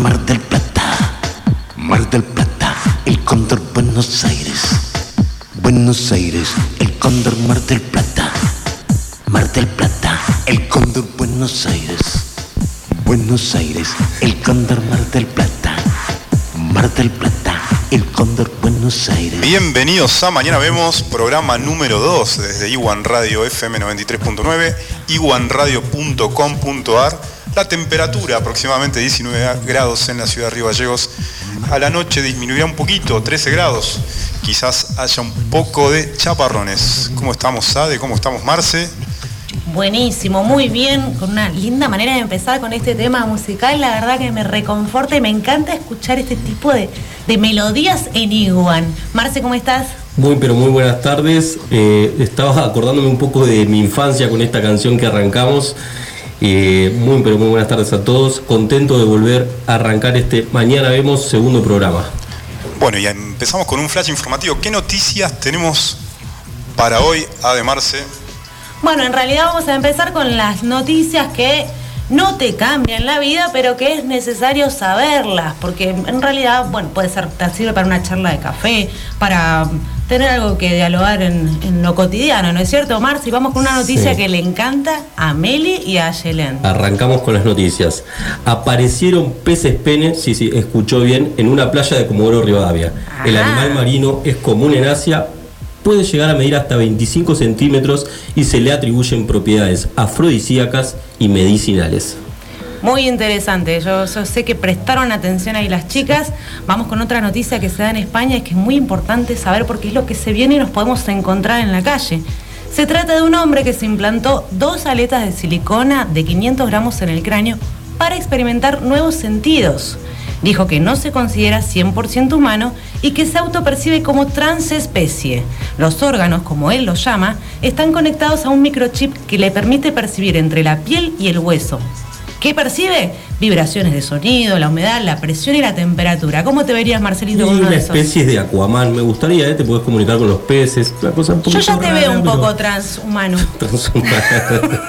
Mar del Plata, Mar del Plata, el cóndor Buenos Aires, Buenos Aires, el cóndor Mar del Plata, Mar del Plata, el cóndor Buenos Aires, Buenos Aires, el cóndor Mar del Plata, Mar del Plata, el cóndor Buenos Aires. Bienvenidos a Mañana Vemos, programa número 2 desde Iwan Radio FM 93.9, iwanradio.com.ar. La temperatura aproximadamente 19 grados en la ciudad de Río Gallegos. A la noche disminuirá un poquito, 13 grados. Quizás haya un poco de chaparrones. ¿Cómo estamos, Sade? ¿Cómo estamos, Marce? Buenísimo, muy bien, con una linda manera de empezar con este tema musical. La verdad que me reconforta y me encanta escuchar este tipo de, de melodías en Iguan. Marce, ¿cómo estás? Muy, pero muy buenas tardes. Eh, estaba acordándome un poco de mi infancia con esta canción que arrancamos. Eh, muy, pero muy buenas tardes a todos. Contento de volver a arrancar este Mañana Vemos segundo programa. Bueno, y empezamos con un flash informativo. ¿Qué noticias tenemos para hoy, Ademarse? Bueno, en realidad vamos a empezar con las noticias que no te cambian la vida, pero que es necesario saberlas, porque en realidad, bueno, puede ser, te sirve para una charla de café, para tener algo que dialogar en, lo cotidiano, ¿no es cierto, Omar? Si vamos con una noticia que le encanta a Meli y a Yelén. Arrancamos con las noticias. Aparecieron peces pene, sí, sí, escuchó bien, en una playa de Comodoro Rivadavia. El animal marino es común en Asia, puede llegar a medir hasta 25 centímetros y se le atribuyen propiedades afrodisíacas y medicinales. Muy interesante, yo, sé que prestaron atención ahí las chicas. Vamos con otra noticia que se da en España, es que es muy importante saber porque es lo que se viene y nos podemos encontrar en la calle. Se trata de un hombre que se implantó dos aletas de silicona de 500 gramos en el cráneo para experimentar nuevos sentidos. Dijo que no se considera 100% humano y que se autopercibe como transespecie. Los órganos, como él los llama, están conectados a un microchip que le permite percibir entre la piel y el hueso. ¿Qué percibe? Vibraciones de sonido, la humedad, la presión y la temperatura. ¿Cómo te verías, Marcelito, con una especie de Aquaman. Me gustaría, ¿eh? Te puedes comunicar con los peces. cosa Yo ya te veo un poco transhumano. transhumano.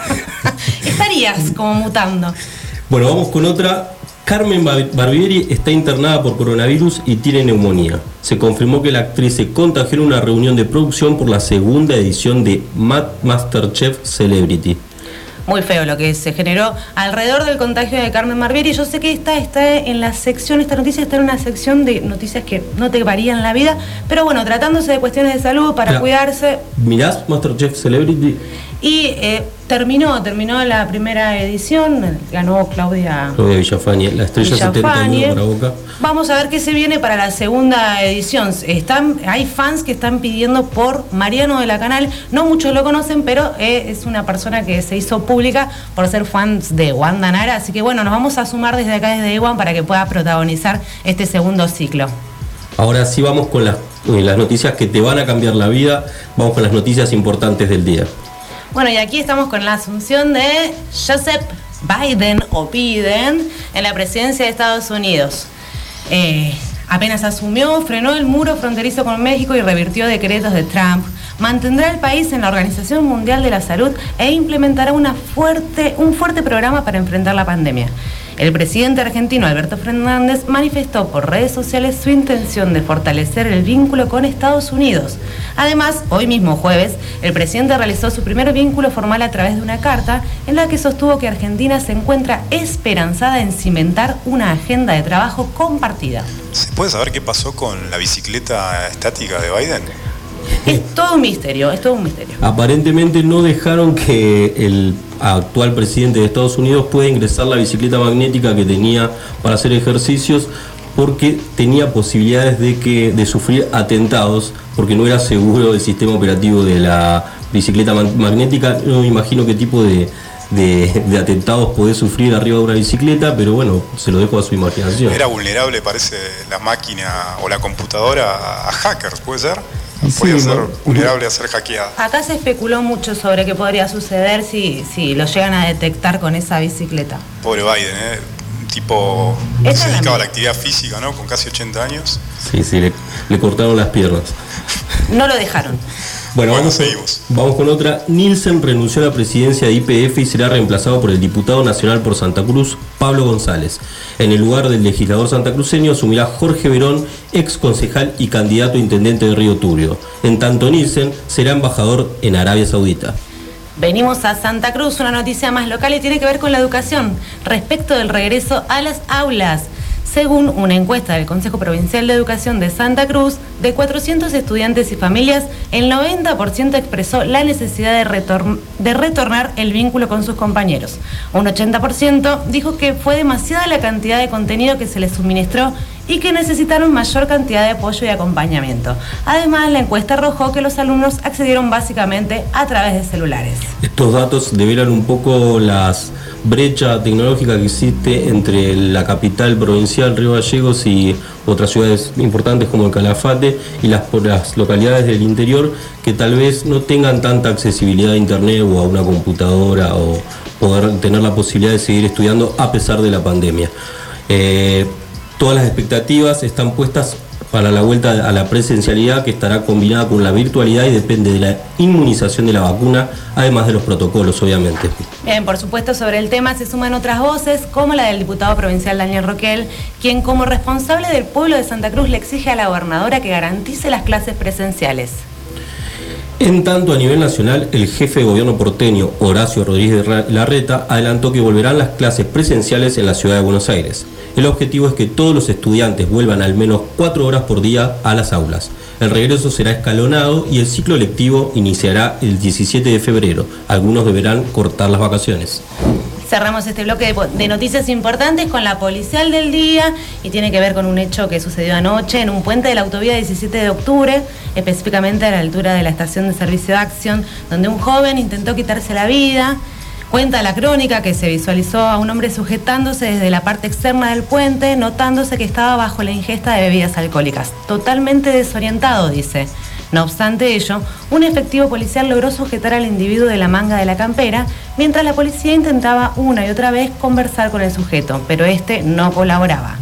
Estarías como mutando. Bueno, vamos con otra. Carmen Barbieri está internada por coronavirus y tiene neumonía. Se confirmó que la actriz se contagió en una reunión de producción por la segunda edición de Masterchef Celebrity muy feo lo que se generó alrededor del contagio de Carmen Barbieri. Yo sé que esta está en la sección, esta noticia está en una sección de noticias que no te varían la vida, pero bueno, tratándose de cuestiones de salud para cuidarse. ¿Mirás Masterchef Celebrity? Y eh, terminó, terminó la primera edición, ganó Claudia, Claudia Villafañe, la estrella 71 para Boca. Vamos a ver qué se viene para la segunda edición. Están, hay fans que están pidiendo por Mariano de la Canal, no muchos lo conocen, pero eh, es una persona que se hizo pública por ser fans de Wanda Nara, así que bueno, nos vamos a sumar desde acá, desde Ewan, para que pueda protagonizar este segundo ciclo. Ahora sí vamos con las, eh, las noticias que te van a cambiar la vida, vamos con las noticias importantes del día. Bueno, y aquí estamos con la asunción de Joseph Biden o Biden en la presidencia de Estados Unidos. Eh, apenas asumió, frenó el muro fronterizo con México y revirtió decretos de Trump. Mantendrá el país en la Organización Mundial de la Salud e implementará un fuerte programa para enfrentar la pandemia. El presidente argentino Alberto Fernández manifestó por redes sociales su intención de fortalecer el vínculo con Estados Unidos. Además, hoy mismo jueves, el presidente realizó su primer vínculo formal a través de una carta en la que sostuvo que Argentina se encuentra esperanzada en cimentar una agenda de trabajo compartida. ¿Se puede saber qué pasó con la bicicleta estática de Biden? Es todo un misterio, es todo un misterio. Aparentemente no dejaron que el actual presidente de Estados Unidos pueda ingresar la bicicleta magnética que tenía para hacer ejercicios porque tenía posibilidades de que de sufrir atentados porque no era seguro el sistema operativo de la bicicleta magnética. No me imagino qué tipo de, de, atentados puede sufrir arriba de una bicicleta, pero bueno, se lo dejo a su imaginación. Era vulnerable, parece, la máquina o la computadora a hackers, ¿puede ser? Puede ser vulnerable a ser hackeada. Acá se especuló mucho sobre qué podría suceder si, si lo llegan a detectar con esa bicicleta. Pobre Biden, ¿eh? Un tipo que se dedicaba a la actividad física, ¿no? Con casi 80 años. Sí, sí, le, cortaron las piernas. No lo dejaron. Bueno, Bueno, vamos, seguimos. vamos con otra. Nielsen renunció a la presidencia de IPF y será reemplazado por el diputado nacional por Santa Cruz, Pablo González. En el lugar del legislador santacruceño asumirá Jorge Verón, ex concejal y candidato a intendente de Río Turbio. En tanto, Nielsen será embajador en Arabia Saudita. Venimos a Santa Cruz, una noticia más local y tiene que ver con la educación, respecto del regreso a las aulas. Según una encuesta del Consejo Provincial de Educación de Santa Cruz, de 400 estudiantes y familias, el 90% expresó la necesidad de, de retornar el vínculo con sus compañeros. Un 80% dijo que fue demasiada la cantidad de contenido que se les suministró y que necesitaron mayor cantidad de apoyo y acompañamiento. Además, la encuesta arrojó que los alumnos accedieron básicamente a través de celulares. Estos datos develan un poco las brecha tecnológica que existe entre la capital provincial, Río Gallegos, y otras ciudades importantes como el Calafate y las, localidades del interior que tal vez no tengan tanta accesibilidad a internet o a una computadora o poder tener la posibilidad de seguir estudiando a pesar de la pandemia. Eh, todas las expectativas están puestas para la vuelta a la presencialidad que estará combinada con la virtualidad y depende de la inmunización de la vacuna, además de los protocolos, obviamente. Bien, por supuesto, sobre el tema se suman otras voces, como la del diputado provincial Daniel Roquel, quien como responsable del pueblo de Santa Cruz le exige a la gobernadora que garantice las clases presenciales. En tanto, a nivel nacional, el jefe de gobierno porteño, Horacio Rodríguez Larreta, adelantó que volverán las clases presenciales en la ciudad de Buenos Aires. El objetivo es que todos los estudiantes vuelvan al menos cuatro horas por día a las aulas. El regreso será escalonado y el ciclo lectivo iniciará el 17 de febrero. Algunos deberán cortar las vacaciones. Cerramos este bloque de, noticias importantes con la policial del día y tiene que ver con un hecho que sucedió anoche en un puente de la autovía 17 de octubre, específicamente a la altura de la estación de servicio de acción, donde un joven intentó quitarse la vida. Cuenta la crónica que se visualizó a un hombre sujetándose desde la parte externa del puente, notándose que estaba bajo la ingesta de bebidas alcohólicas. Totalmente desorientado, dice. No obstante ello, un efectivo policial logró sujetar al individuo de la manga de la campera, mientras la policía intentaba una y otra vez conversar con el sujeto, pero este no colaboraba.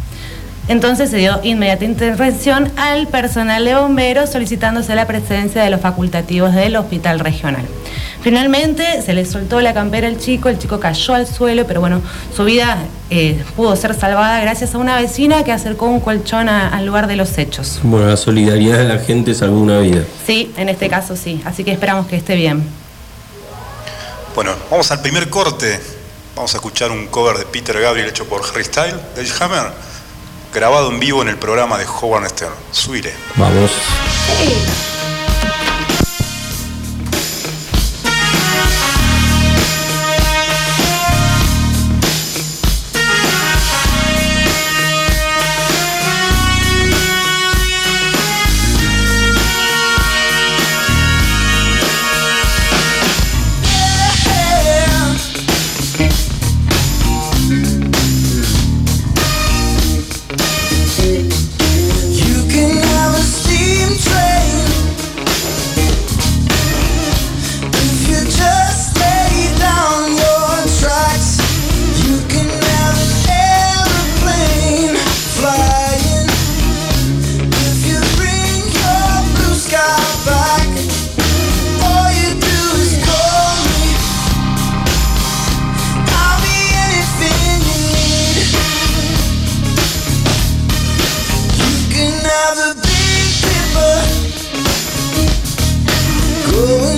Entonces se dio inmediata intervención al personal de bomberos solicitándose la presencia de los facultativos del hospital regional. Finalmente se le soltó la campera al chico, el chico cayó al suelo, pero bueno, su vida eh, pudo ser salvada gracias a una vecina que acercó un colchón a- al lugar de los hechos. Bueno, la solidaridad de la gente salvó una vida. Sí, en este caso sí, así que esperamos que esté bien. Bueno, vamos al primer corte. Vamos a escuchar un cover de Peter Gabriel hecho por Harry Style, de Hammer, grabado en vivo en el programa de Howard Stern. Suire. Vamos. You Oh.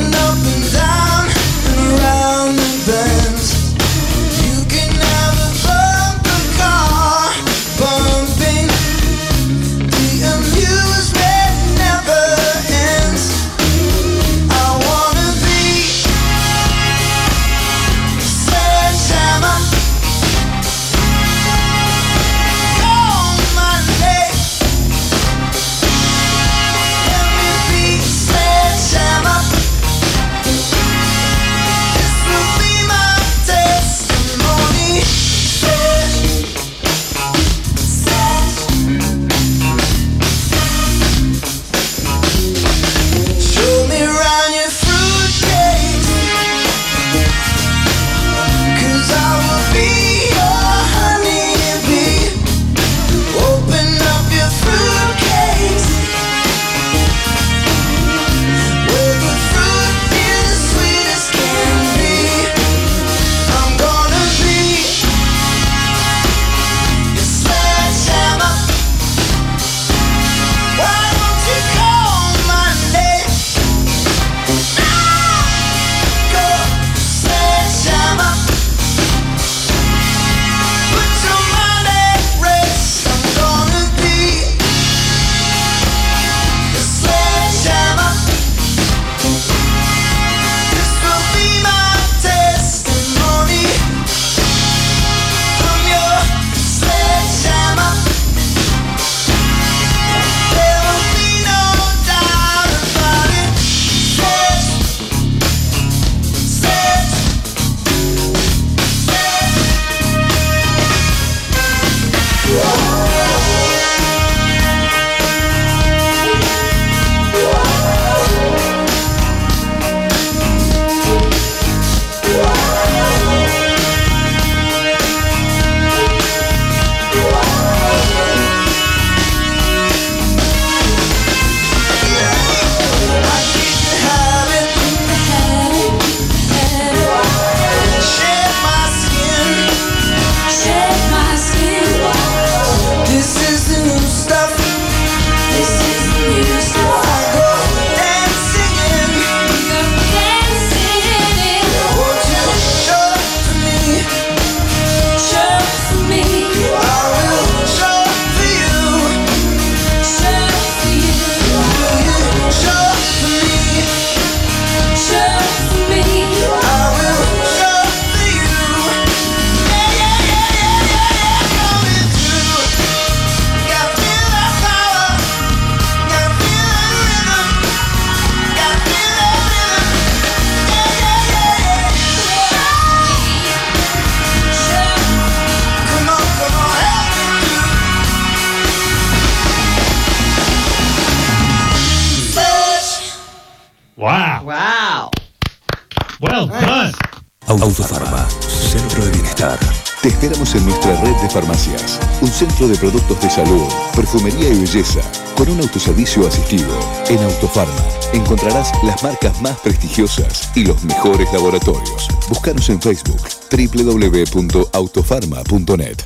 De productos de salud, perfumería y belleza, con un autoservicio asistido. En Autofarma encontrarás las marcas más prestigiosas y los mejores laboratorios. Búscanos en Facebook www.autofarma.net.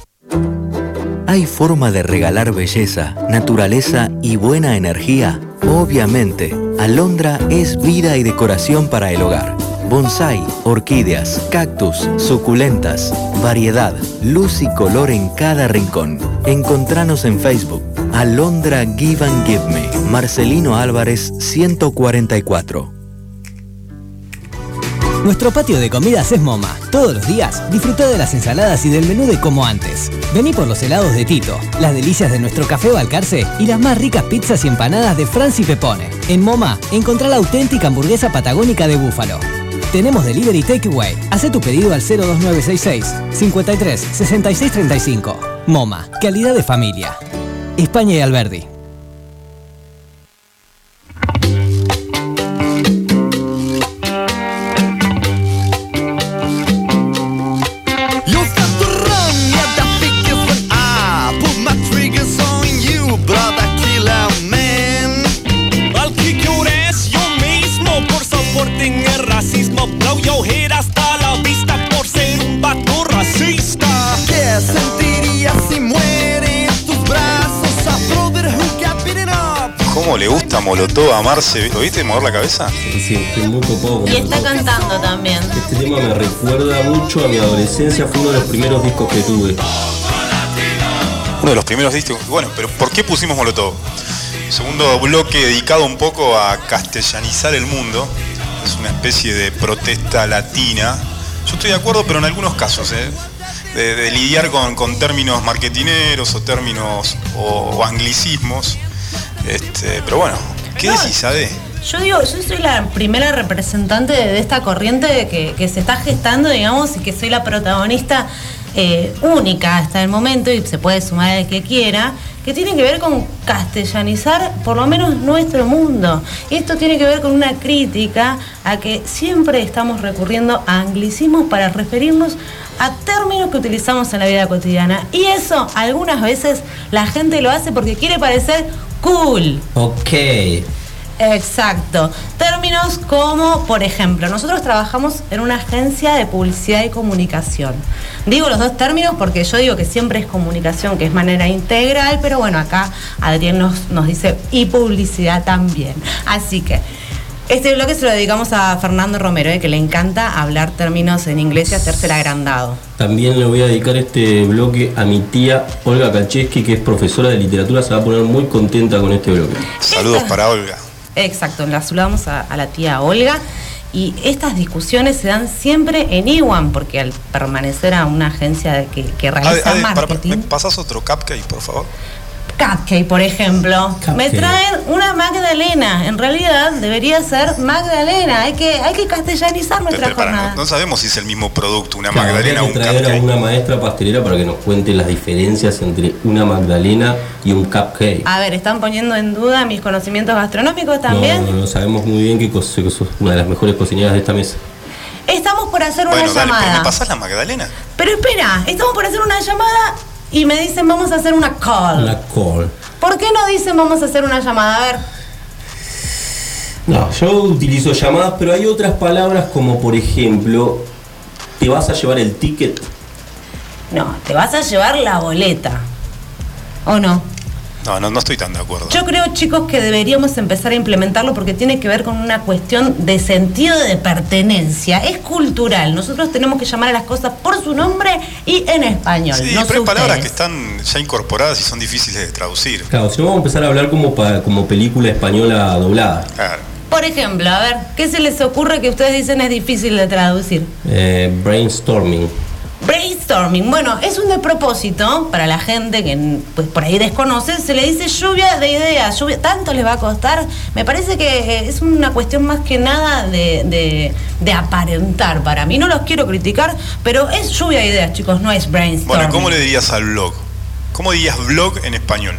¿Hay forma de regalar belleza, naturaleza y buena energía? Obviamente, Alondra es vida y decoración para el hogar. Bonsai, orquídeas, cactus, suculentas, variedad, luz y color en cada rincón. Encontranos en Facebook. Alondra Give and Give Me. Marcelino Álvarez 144. Nuestro patio de comidas es MoMA. Todos los días disfruta de las ensaladas y del menú de como antes. Vení por los helados de Tito, las delicias de nuestro café Balcarce y las más ricas pizzas y empanadas de Franci Pepone. En MoMA encontrá la auténtica hamburguesa patagónica de búfalo. Tenemos delivery takeaway. Haz tu pedido al 02966 53 66 35. MoMA, calidad de familia. España y Alberdi. Molotov a Marce? ¿Lo viste mover la cabeza? Sí, estoy muy copado con Y está cantando también. Este tema me recuerda mucho a mi adolescencia, fue uno de los primeros discos que tuve. Uno de los primeros discos. Bueno, pero ¿por qué pusimos Molotov? Segundo bloque dedicado un poco a castellanizar el mundo. Es una especie de protesta latina. Yo estoy de acuerdo, pero en algunos casos, ¿eh? de, de lidiar con, con términos marketineros o términos o, o anglicismos. Este, pero bueno, ¿qué No, decís, Ade? Yo digo, yo soy la primera representante de, de esta corriente que, que se está gestando, digamos, y que soy la protagonista eh, única hasta el momento, y se puede sumar el que quiera, que tiene que ver con castellanizar por lo menos nuestro mundo. Y esto tiene que ver con una crítica a que siempre estamos recurriendo a anglicismos para referirnos a términos que utilizamos en la vida cotidiana. Y eso algunas veces la gente lo hace porque quiere parecer cool. Ok. Exacto. Términos como, por ejemplo, nosotros trabajamos en una agencia de publicidad y comunicación. Digo los dos términos porque yo digo que siempre es comunicación, que es manera integral, pero bueno, acá Adrián nos, nos dice y publicidad también. Así que este bloque se lo dedicamos a Fernando Romero, eh, que le encanta hablar términos en inglés y hacerse el agrandado. También le voy a dedicar este bloque a mi tía Olga Kalcheski, que es profesora de literatura, se va a poner muy contenta con este bloque. Saludos para Olga. Exacto, la saludamos a, a la tía Olga. Y estas discusiones se dan siempre en Iwan, porque al permanecer a una agencia que, Ade, realiza Ade, para- para- marketing, ¿me pasás otro cupcake, por favor? Cupcake, por ejemplo, me traen una Magdalena. En realidad debería ser Magdalena. Hay que, hay que castellanizar nuestra Pero, jornada. no, no sabemos si es el mismo producto, una Claro, magdalena o un traer a una maestra pastelera para que nos cuente las diferencias entre una magdalena y un cupcake. A ver, están poniendo en duda mis conocimientos gastronómicos también. No, no, no, sabemos muy bien que, que sos una de las mejores cocineras de esta mesa. Estamos por hacer Bueno, una dale, pero llamada. ¿me pasás la magdalena? Pero espera, estamos por hacer una llamada y me dicen vamos a hacer una call. Una call. ¿Por qué no dicen vamos a hacer una llamada? A ver, No, yo utilizo llamadas, pero hay otras palabras como por ejemplo, te vas a llevar el ticket. no, te vas a llevar la boleta. ¿O no? No, no, no estoy tan de acuerdo. Yo creo, chicos, que deberíamos empezar a implementarlo porque tiene que ver con una cuestión de sentido de pertenencia. Es cultural. Nosotros tenemos que llamar a las cosas por su nombre y en español. Sí, no pero hay palabras que están ya incorporadas y son difíciles de traducir. Claro, si no vamos a empezar a hablar como, pa- como película española doblada. Claro. Por ejemplo, a ver, ¿qué se les ocurre que ustedes dicen es difícil de traducir? Eh, brainstorming. Brainstorming, bueno, es un despropósito para la gente que pues, por ahí desconoce, se le dice lluvia de ideas, lluvia, tanto les va a costar. Me parece que eh, es una cuestión más que nada de, de- de aparentar para mí. No los quiero criticar, pero es lluvia de ideas, chicos, no es brainstorming. Bueno, ¿cómo le dirías al blog? ¿Cómo dirías blog en español?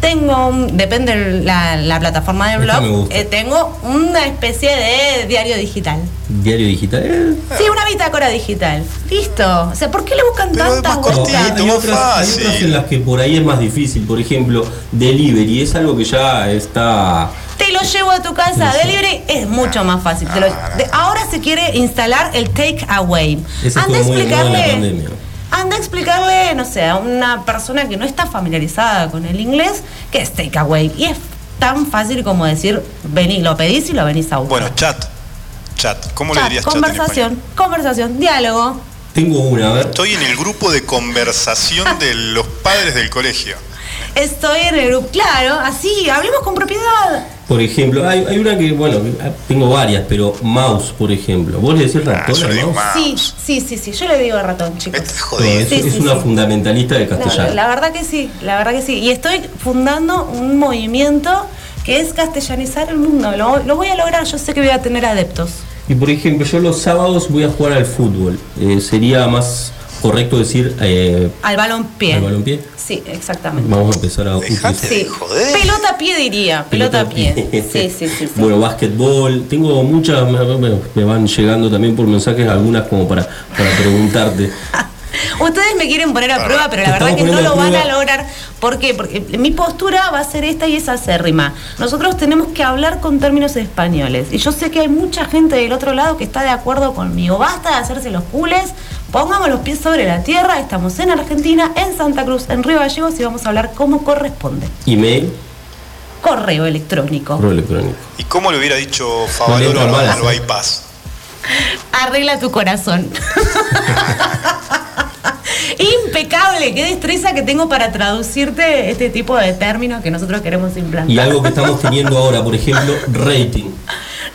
Tengo, un- depende de la, la plataforma del blog, eh, tengo una especie de diario digital. Diario digital. eh, Sí, una bitácora digital. Listo. O sea, ¿por qué le buscan Pero es tantas más No, cortito. vueltas? hay, otras, hay fácil. otras en las que por ahí es más difícil. Por ejemplo, delivery es algo que ya está. Te lo llevo a tu casa. Delivery es mucho más fácil. Te lo- de- ahora se quiere instalar el take away. Ese Anda a estuvo muy de explicarle. Anda a explicarle, no sé, a una persona que no está familiarizada con el inglés, qué es take away. Y es tan fácil como decir, vení, lo pedís y lo venís a buscar. Bueno, chat. Chat. ¿Cómo le dirías chat en conversación, conversación, diálogo. Tengo una, a ver. Estoy en el grupo de conversación de los padres del colegio. Estoy en el grupo. Claro, así, hablemos con propiedad. Por ejemplo, hay, hay una que, bueno, tengo varias, pero mouse, por ejemplo. ¿Vos le decís ratón Ah, yo al le digo mouse? Sí, sí, sí, sí. Yo le digo ratón, chicos. Este es No, jodido. es, Sí, es sí, una sí. fundamentalista de No, castellano. la verdad que sí, la verdad que sí. Y estoy fundando un movimiento que es castellanizar el mundo. Lo, lo voy a lograr, yo sé que voy a tener adeptos. Y por ejemplo, yo los sábados voy a jugar al fútbol. Eh, sería más correcto decir eh, Al balón pie. al balompié. Sí, exactamente. Vamos a empezar a Dejate utilizar. Sí. de joder. Pelota pie diría, pelota, pie. Sí, sí, sí. sí. Bueno, básquetbol. Tengo muchas, me, me- me van llegando también por mensajes algunas como para, para preguntarte. Ustedes me quieren poner a prueba, pero la verdad que no lo a van a lograr. ¿Por qué? Porque mi postura va a ser esta y es acérrima. Nosotros tenemos que hablar con términos españoles. Y yo sé que hay mucha gente del otro lado que está de acuerdo conmigo. Basta de hacerse los cules, pongamos los pies sobre la tierra. Estamos en Argentina, en Santa Cruz, en Río Gallegos y vamos a hablar como corresponde. Email, Correo electrónico. correo electrónico. ¿Y cómo le hubiera dicho Favaloro mala, al bypass? Arregla tu corazón. Impecable, qué destreza que tengo para traducirte este tipo de términos que nosotros queremos implantar. Y algo que estamos teniendo ahora, por ejemplo, rating.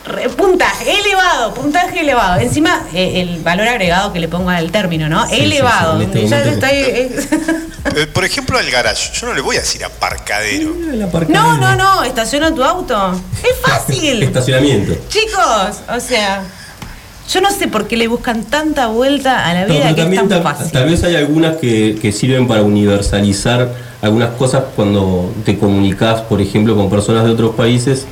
Re- puntaje elevado, puntaje elevado. Encima, eh, el valor agregado que le pongo al término, ¿no? Sí, elevado. sí, este ya eh, Eh, por ejemplo, al garage. Yo no le voy a decir aparcadero. No, no, no, estaciona tu auto. Es fácil. Estacionamiento. Chicos, o sea, yo no sé por qué le buscan tanta vuelta a la No, vida pero que es también tan ta- fácil. tal vez hay algunas que, que sirven para universalizar algunas cosas cuando te comunicas, por ejemplo, con personas de otros países.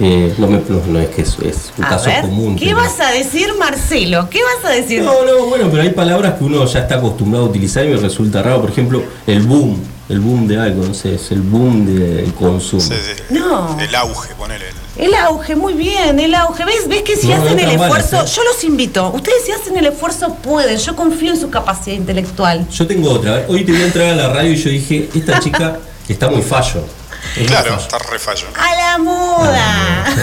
Eh, no, me- no- no es que es, es un A caso ver, común. ¿qué pero- vas a decir, Marcelo? ¿Qué vas a decir? No, no, bueno, pero hay palabras que uno ya está acostumbrado a utilizar y me resulta raro. Por ejemplo, el boom. El boom de algo, no sé, es el boom del consumo. Sí, sí. No. El auge, ponele. El auge, muy bien, el auge. ¿Ves? ¿Ves que si No, hacen el esfuerzo? Yo los invito. Ustedes si hacen el esfuerzo pueden. Yo confío en su capacidad intelectual. Yo tengo otra. Hoy te voy a entrar a la radio y yo dije, esta chica está muy fallo. Es Claro, está re fallo. A la muda.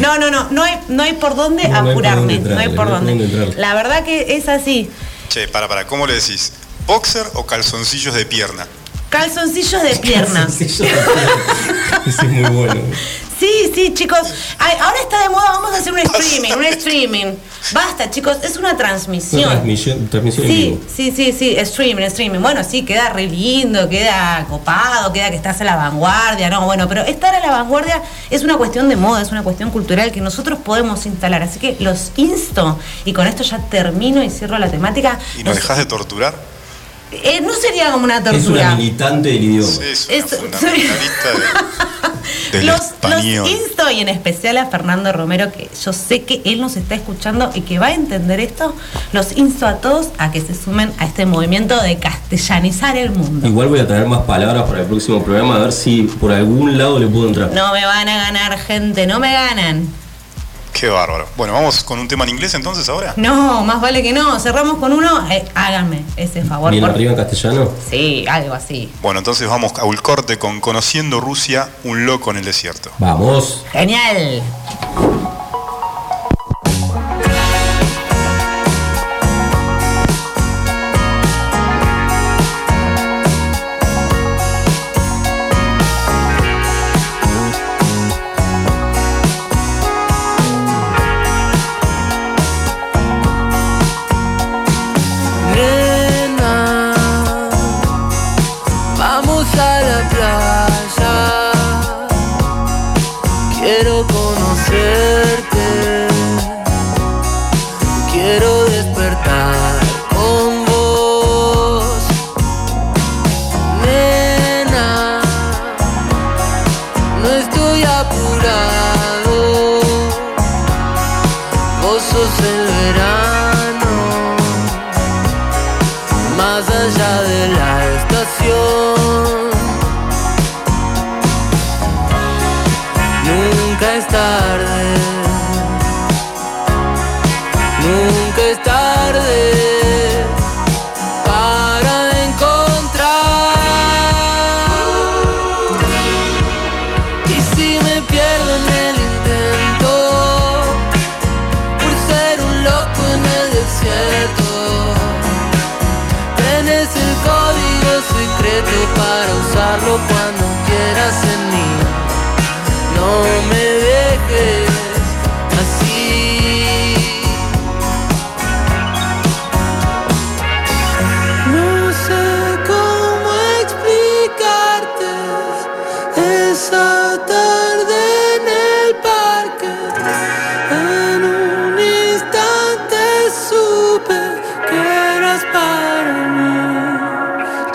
No, no, no, no hay, no hay por dónde No, no hay por apurarme, dónde no hay entrarle, por no hay por dónde. La verdad que es así. Che, para, para, ¿cómo le decís? ¿Boxer o calzoncillos de pierna? Calzoncillos de pierna. Sí, yo- Ese es muy bueno. Sí, sí, chicos. Ay, ahora está de moda, vamos a hacer un streaming, un streaming. Basta, chicos, es una Una transmisión. transmisión, transmisión en Sí, vivo. sí, sí, sí, streaming, streaming. Bueno, sí, queda re lindo, queda copado, queda que estás a la vanguardia, no, bueno, pero estar a la vanguardia es una cuestión de moda, es una cuestión cultural que nosotros podemos instalar. Así que los insto, y con esto ya termino y cierro la temática. ¿Y nos Los- dejas de torturar? Eh, no sería como una Es una tortura. militante del idioma. Es una Es- fundamentalista de- del Los, los español. insto y en especial a Fernando Romero, que yo sé que él nos está escuchando y que va a entender esto, los insto a todos a que se sumen a este movimiento de castellanizar el mundo. Igual voy a traer más palabras para el próximo programa a ver si por algún lado le puedo entrar. No me van a ganar, gente, no me ganan. Qué bárbaro. Bueno, vamos con un tema en inglés entonces ahora. No, más vale que no. Cerramos con uno, eh, háganme ese favor. Bien por- arriba en castellano. Sí, algo así. Bueno, entonces vamos a un corte con Conociendo Rusia, un loco en el desierto. Vamos. Genial.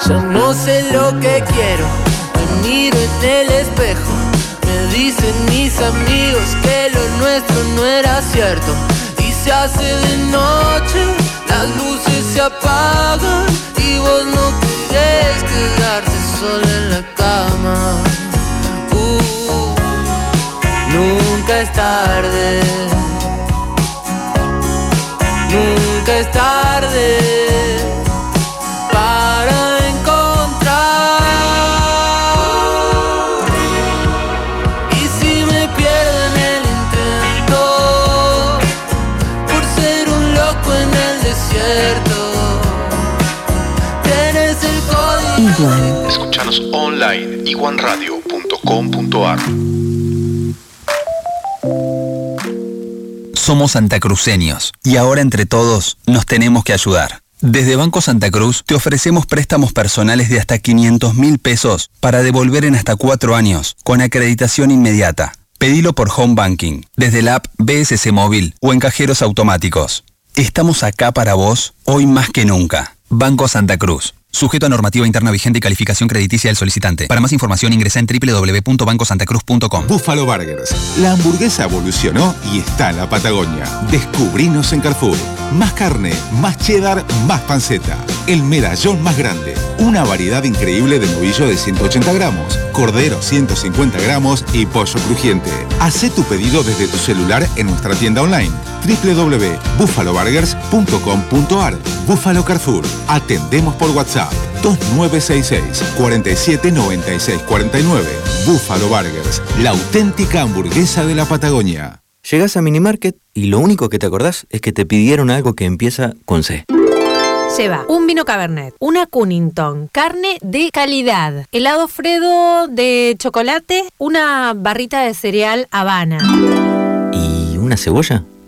Yo no sé lo que quiero, me miro en el espejo. Me dicen mis amigos que lo nuestro no era cierto. Y se hace de noche, las luces se apagan y vos no querés quedarte sola en la cama. Uh, nunca es tarde. Nunca es tarde código. Escuchanos online iguanradio.com.ar Somos santacruceños y ahora entre todos nos tenemos que ayudar. Desde Banco Santa Cruz te ofrecemos préstamos personales de hasta 500 mil pesos para devolver en hasta cuatro años, con acreditación inmediata. Pedilo por Home Banking, desde la app BSC Móvil o en cajeros automáticos. Estamos acá para vos hoy más que nunca. Banco Santa Cruz. Sujeto a normativa interna vigente y calificación crediticia del solicitante. Para más información ingresa en www.bancosantacruz.com. Buffalo Burgers. La hamburguesa evolucionó y está en la Patagonia. Descubrinos en Carrefour. Más carne, más cheddar, más panceta. El medallón más grande. Una variedad increíble de novillo de 180 gramos, cordero 150 gramos y pollo crujiente. Haz tu pedido desde tu celular en nuestra tienda online www.buffaloburgers.com.ar Buffalo Carrefour. Atendemos por WhatsApp 2966 47 96 49. Buffalo Burgers, la auténtica hamburguesa de la Patagonia. Llegás a Minimarket y lo único que te acordás es que te pidieron algo que empieza con C. Lleva un vino Cabernet, una Cunnington, carne de calidad, helado Fredo de chocolate, una barrita de cereal Habana. ¿Y una cebolla?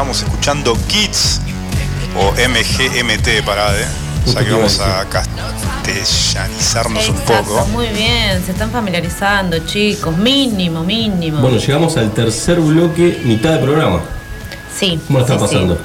Estamos escuchando Kids o MGMT para ¿eh? Ya que vamos a castellanizarnos un poco. muy bien, se están familiarizando, chicos, mínimo, mínimo. Bueno, llegamos al tercer bloque, mitad de programa. sí. ¿Cómo lo está sí, sí. pasando?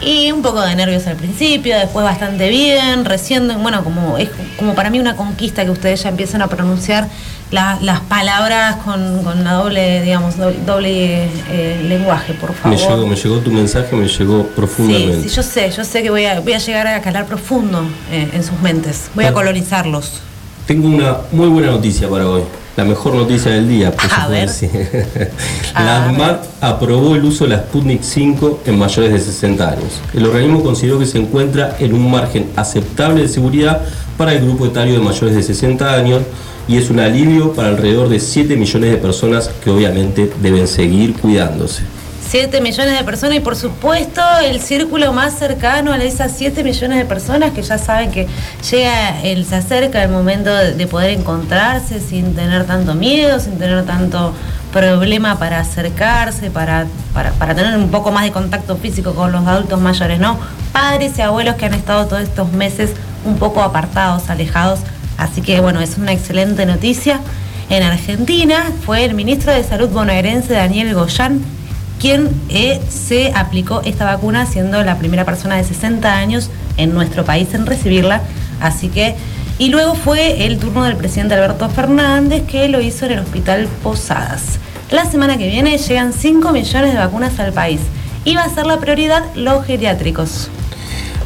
Y un poco de nervios al principio, después bastante bien, recién, bueno, como es como para mí una conquista que ustedes ya empiezan a pronunciar la- las palabras con, con la doble, digamos, doble, doble, eh, lenguaje, por favor. Me llegó, me llegó tu mensaje, me llegó Sí, profundamente. sí, yo sé, yo sé que voy a, voy a llegar a calar profundo eh, en sus mentes. Voy a colonizarlos. Tengo una muy buena noticia para hoy. La mejor noticia del día, por A ver. La ANMAT aprobó el uso de la Sputnik 5 en mayores de 60 años. El organismo consideró que se encuentra en un margen aceptable de seguridad para el grupo etario de mayores de 60 años y es un alivio para alrededor de 7 millones de personas que obviamente deben seguir cuidándose. 7 millones de personas y por supuesto el círculo más cercano a esas 7 millones de personas que ya saben que llega, el, se acerca el momento de, de poder encontrarse sin tener tanto miedo, sin tener tanto problema para acercarse, para, para, para tener un poco más de contacto físico con los adultos mayores, ¿no? Padres y abuelos que han estado todos estos meses un poco apartados, alejados. Así que bueno, es una excelente noticia. En Argentina fue el ministro de Salud bonaerense Daniel Goyán quien eh, se aplicó esta vacuna siendo la primera persona de 60 años en nuestro país en recibirla. Así que, y luego fue el turno del presidente Alberto Fernández que lo hizo en el Hospital Posadas. La semana que viene llegan 5 millones de vacunas al país y va a ser la prioridad los geriátricos.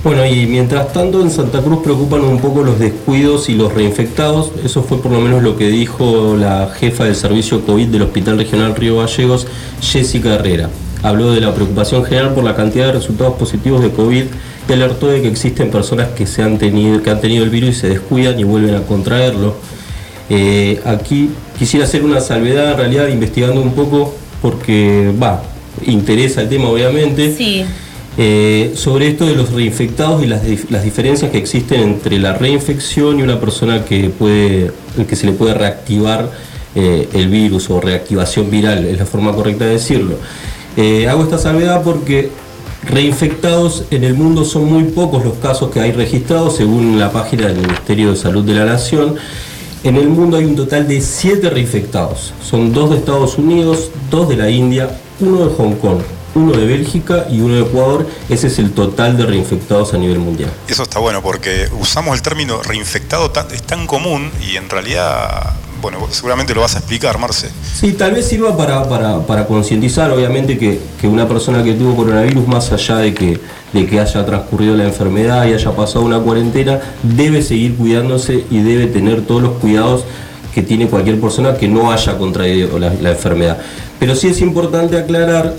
Bueno, y mientras tanto en Santa Cruz preocupan un poco los descuidos y los reinfectados. Eso fue por lo menos lo que dijo la jefa del servicio COVID del Hospital Regional Río Gallegos, Jessica Herrera. Habló de la preocupación general por la cantidad de resultados positivos de COVID y alertó de que existen personas que, se han, tenido, que han tenido el virus y se descuidan y vuelven a contraerlo. Eh, aquí quisiera hacer una salvedad, en realidad investigando un poco, porque va, interesa el tema obviamente. Sí. Eh, sobre esto de los reinfectados y las, las diferencias que existen entre la reinfección y una persona que puede que se le puede reactivar eh, el virus o reactivación viral, es la forma correcta de decirlo. Eh, hago esta salvedad porque reinfectados en el mundo son muy pocos los casos que hay registrados según la página del Ministerio de Salud de la Nación. En el mundo hay un total de 7 reinfectados. Son dos de Estados Unidos, dos de la India, uno de Hong Kong, uno de Bélgica y uno de Ecuador. Ese es el total de reinfectados a nivel mundial. Eso está bueno porque usamos el término reinfectado, es tan común y en realidad, bueno, seguramente lo vas a explicar, Marce. Sí, tal vez sirva para, para- para concientizar, obviamente, que, que una persona que tuvo coronavirus, más allá de que, de que haya transcurrido la enfermedad y haya pasado una cuarentena, debe seguir cuidándose y debe tener todos los cuidados que tiene cualquier persona que no haya contraído la, la enfermedad. Pero sí es importante aclarar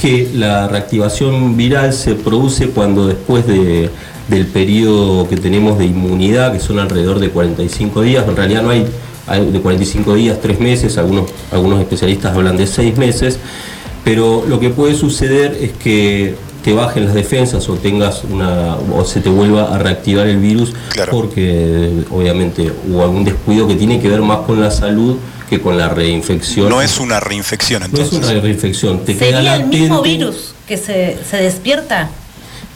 que la reactivación viral se produce cuando después de- del periodo que tenemos de inmunidad, que son alrededor de 45 días, en realidad no hay, hay de 45 días, 3 meses, algunos, algunos especialistas hablan de 6 meses, pero lo que puede suceder es que te bajen las defensas o tengas una o se te vuelva a reactivar el virus porque obviamente hubo algún descuido que tiene que ver más con la salud que con la reinfección. No es una reinfección No es entonces. una reinfección, te queda ¿Sería el mismo virus que se, se despierta?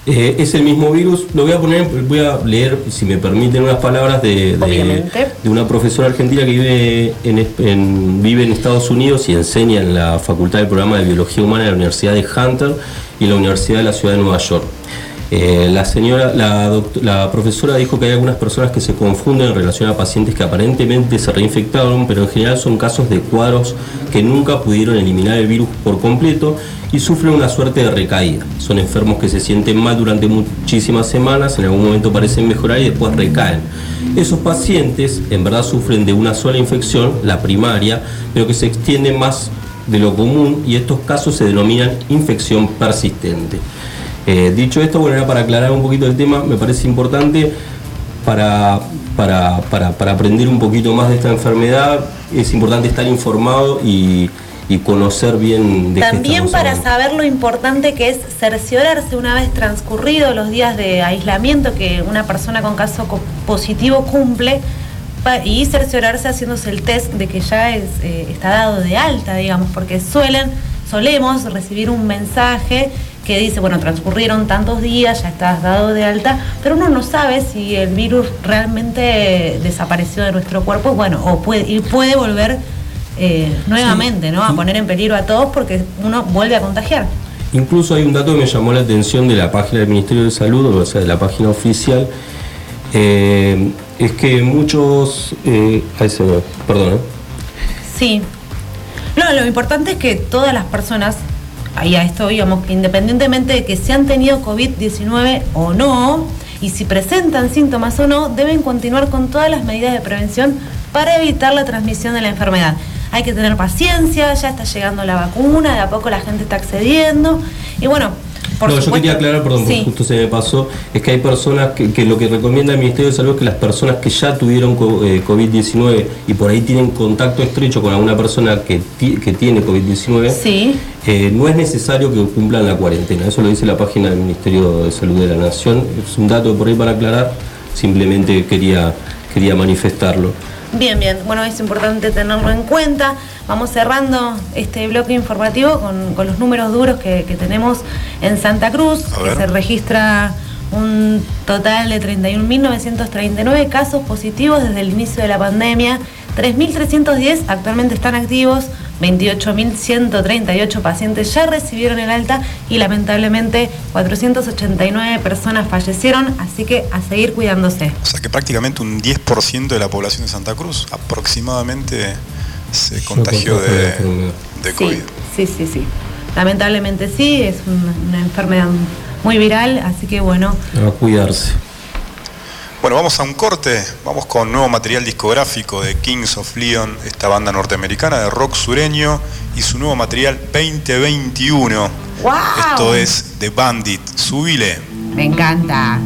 Eh, es el mismo virus, lo voy a poner, voy a leer, si me permiten, unas palabras de, de, de una profesora argentina que vive en, vive en Estados Unidos y enseña en la Facultad del Programa de Biología Humana de la Universidad de Hunter y en la Universidad de la Ciudad de Nueva York. Eh, la señora, la, profesora dijo que hay algunas personas que se confunden en relación a pacientes que aparentemente se reinfectaron, pero en general son casos de cuadros que nunca pudieron eliminar el virus por completo y sufren una suerte de recaída. Son enfermos que se sienten mal durante muchísimas semanas, en algún momento parecen mejorar y después recaen. Esos pacientes en verdad sufren de una sola infección, la primaria, pero que se extiende más de lo común y estos casos se denominan infección persistente. Eh, dicho esto, bueno, era para aclarar un poquito el tema, me parece importante para, para, para- para aprender un poquito más de esta enfermedad, es importante estar informado y, y conocer bien de También para hablando. saber lo importante que es cerciorarse una vez transcurridos los días de aislamiento que una persona con caso positivo cumple y cerciorarse haciéndose el test de que ya es, eh, está dado de alta, digamos, porque suelen solemos recibir un mensaje que dice, bueno, transcurrieron tantos días, ya estás dado de alta, pero uno no sabe si el virus realmente desapareció de nuestro cuerpo, bueno, o puede, y puede volver eh, nuevamente, ¿no? A poner en peligro a todos porque uno vuelve a contagiar. Incluso hay un dato que me llamó la atención de la página del Ministerio de Salud, o sea, de la página oficial, eh, es que muchos... Eh, ay, se me- perdón, ¿eh? Sí. No, lo importante es que todas las personas, ahí a esto digamos, independientemente de que se han tenido COVID-19 o no, y si presentan síntomas o no, deben continuar con todas las medidas de prevención para evitar la transmisión de la enfermedad. Hay que tener paciencia, ya está llegando la vacuna, de a poco la gente está accediendo. Y bueno, por no, yo quería aclarar, perdón, porque Sí. justo se me pasó, es que hay personas que, que lo que recomienda el Ministerio de Salud es que las personas que ya tuvieron eh, COVID-19 y por ahí tienen contacto estrecho con alguna persona que, que tiene COVID-19, Sí. eh, no es necesario que cumplan la cuarentena. Eso lo dice la página del Ministerio de Salud de la Nación. Es un dato por ahí para aclarar, simplemente quería, quería manifestarlo. Bien, bien. Bueno, es importante tenerlo en cuenta. Vamos cerrando este bloque informativo con, con los números duros que, que tenemos en Santa Cruz, que se registra un total de 31.939 casos positivos desde el inicio de la pandemia. 3.310 actualmente están activos, 28.138 pacientes ya recibieron el alta y lamentablemente 489 personas fallecieron, así que a seguir cuidándose. O sea que prácticamente un 10% de la población de Santa Cruz aproximadamente se contagió de, de COVID. Sí, sí, sí. Lamentablemente sí, es una, una enfermedad muy viral, así que bueno, A cuidarse. Bueno, vamos a un corte, vamos con nuevo material discográfico de Kings of Leon, esta banda norteamericana de rock sureño, y su nuevo material 2021. ¡Wow! Esto es The Bandit, subile. me encanta.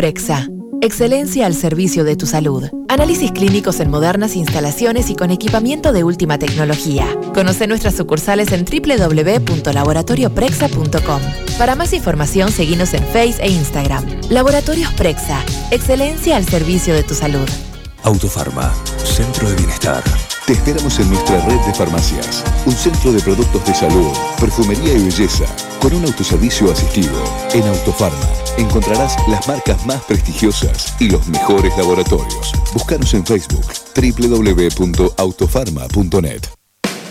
Prexa. Excelencia al servicio de tu salud. Análisis clínicos en modernas instalaciones y con equipamiento de última tecnología. Conoce nuestras sucursales en www.laboratorioprexa.com. Para más información, seguinos en Face e Instagram. Laboratorios Prexa. Excelencia al servicio de tu salud. Autofarma, Centro de Bienestar. Te esperamos en nuestra red de farmacias. Un centro de productos de salud, perfumería y belleza, con un autoservicio asistido. En Autofarma encontrarás las marcas más prestigiosas y los mejores laboratorios. Búscanos en Facebook www.autofarma.net.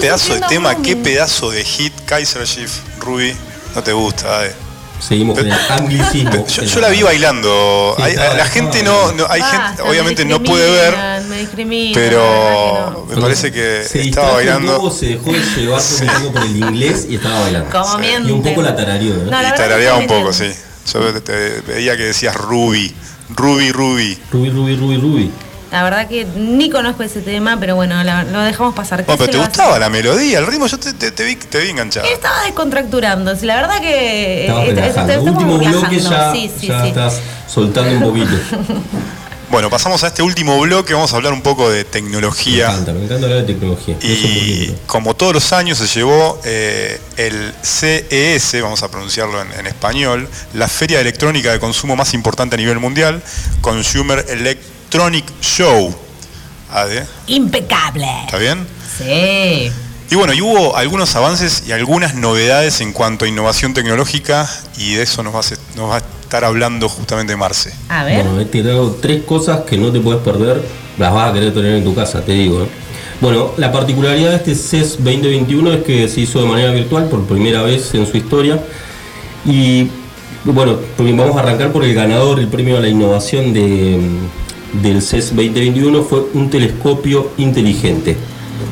Pedazo de tema, qué pedazo de hit Kaiser Chief, Ruby. No te gusta, eh. Seguimos con el anglicismo. Yo, yo la vi bailando. Sí, Hay- estaba- la gente no, no- hay Basta, gente, me obviamente no puede ver, Me pero me parece que Se estaba distrajo un poco, bailando. se dejó de llevar un poco por el inglés y estaba bailando. Como Y mienten. un poco la tarareó, ¿no? No, la Y tarareaba un poco, sí. Yo te- veía que decías Ruby, Ruby, Ruby. Ruby, Ruby, Ruby, Ruby. La verdad que ni conozco ese tema, pero bueno, la- lo dejamos pasar. ¿Qué Bueno, pero te gustaba la melodía, el ritmo, yo te, te- te vi, te vi enganchado. Estaba descontracturando. sí, La verdad que. Estabas eh, relajando. estamos Último bloque ya, Sí, sí, ya sí. estás soltando un poquito. Bueno, pasamos a este último bloque, vamos a hablar un poco de tecnología. Me encanta, me encanta hablar de tecnología. Y como todos los años se llevó eh, el CES, vamos a pronunciarlo en, en español, la feria electrónica de consumo más importante a nivel mundial, Consumer Electronic Show. AD, Impecable. ¿Está bien? Sí. Y bueno, y hubo algunos avances y algunas novedades en cuanto a innovación tecnológica y de eso nos va a, se- nos va a estar hablando justamente Marce. A ver. Bueno, te traigo tres cosas que no te puedes perder, las vas a querer tener en tu casa, te digo. ¿eh? Bueno, la particularidad de este CES 2021 es que se hizo de manera virtual por primera vez en su historia. Y bueno, vamos a arrancar por el ganador, el premio a la innovación de, del CES 2021 fue un telescopio inteligente.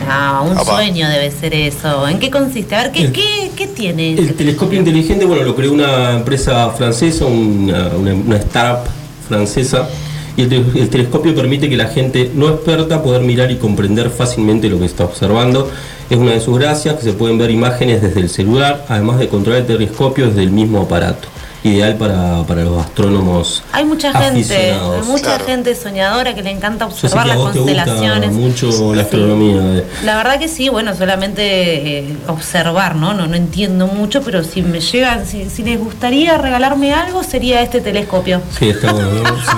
Ah, un sueño debe ser eso. ¿En qué consiste? A ver, ¿qué, qué, qué tiene? El telescopio inteligente, bueno, lo creó una empresa francesa, una, una- una startup francesa, y el, el telescopio permite que la gente no experta poder mirar y comprender fácilmente lo que está observando. Es una de sus gracias, que se pueden ver imágenes desde el celular, además de controlar el telescopio desde el mismo aparato. Ideal para, para los astrónomos Hay mucha gente, hay mucha gente soñadora que le encanta Yo sé observar que a las vos te gusta constelaciones. mucho la astronomía. eh. La verdad que sí, bueno, solamente eh, observar, ¿no? ¿no? No entiendo mucho, pero si me llegan, si, si les gustaría regalarme algo, sería este telescopio. Sí, está bueno. ¿no? Sí.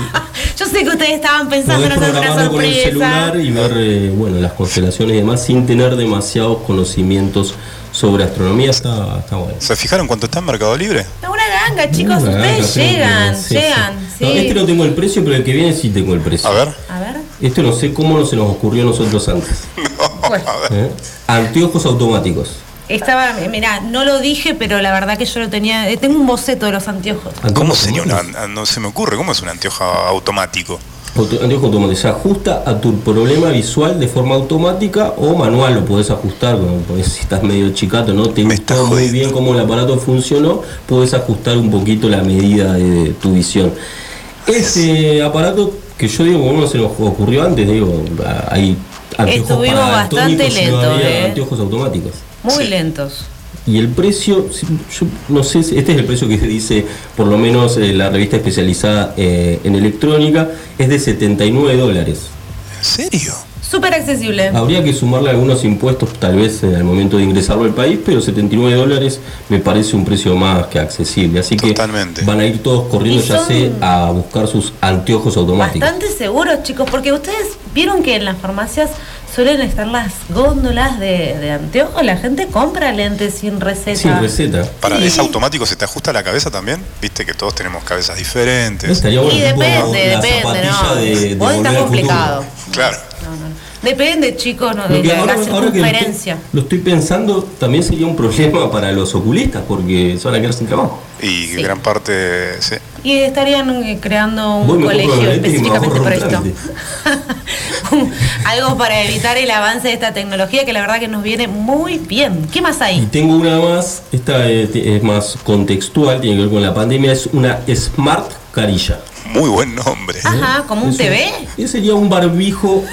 Yo sé que ustedes estaban pensando en hacer una programarlo con el sorpresa. celular y ver eh, bueno, las constelaciones y demás sin tener demasiados conocimientos sobre astronomía. Está, está bueno. ¿Se fijaron cuánto está en Mercado Libre? Es una ganga, chicos, Una ganga, ustedes creo que llegan, sí, sí. llegan, sí. No, este no tengo el precio, pero el que viene sí tengo el precio. A ver. A ver. Este no sé cómo no se nos ocurrió a nosotros antes. ¿Eh? Anteojos automáticos. Estaba, mira, no lo dije, pero la verdad que yo lo tenía. eh, Tengo un boceto de los anteojos. ¿Cómo sería una, no se me ocurre, cómo es un anteojo automático? Auto- Anteojo automático. Se ajusta a tu problema visual de forma automática o manual, lo podés ajustar, como podés- si estás medio chicato, ¿no? Te gustó muy bien cómo el aparato funcionó, puedes ajustar un poquito la medida de tu visión. Ese aparato que yo digo, como no se nos ocurrió antes, digo, hay anteojos Estuvimos para bastante no lentos, había ¿eh? anteojos automáticos. Muy lentos. Y el precio, si- yo no sé, si- este es el precio que dice por lo menos eh, la revista especializada eh, en electrónica, es de 79 dólares. ¿En serio? Súper accesible. Habría que sumarle algunos impuestos tal vez eh, al momento de ingresarlo al país, pero 79 dólares me parece un precio más que accesible. Así que van a ir todos corriendo ya sé a buscar sus anteojos automáticos. Bastante seguros, chicos, porque ustedes vieron que en las farmacias suelen estar las góndolas de, de anteojos. La gente compra lentes sin receta. receta. Para, ¿Es automático? ¿Se te ajusta la cabeza también? Viste que todos tenemos cabezas diferentes. Y depende, depende, ¿no? de- de Volver está complicado. Claro. Depende, chicos, ¿no? De la, ahora- la ahora lo estoy- circunferencia. Lo estoy pensando, también sería un problema para los oculistas porque se van a quedar sin trabajo. Y gran parte, sí. Y estarían eh, creando un Voy, colegio y específicamente para esto. Algo para evitar el avance de esta tecnología que la verdad que nos viene muy bien. ¿Qué más Y hay? tengo una más, esta es más contextual, tiene que ver con la pandemia, es una Smart Carilla. Muy buen nombre. Ajá, como un TV. Ese sería un barbijo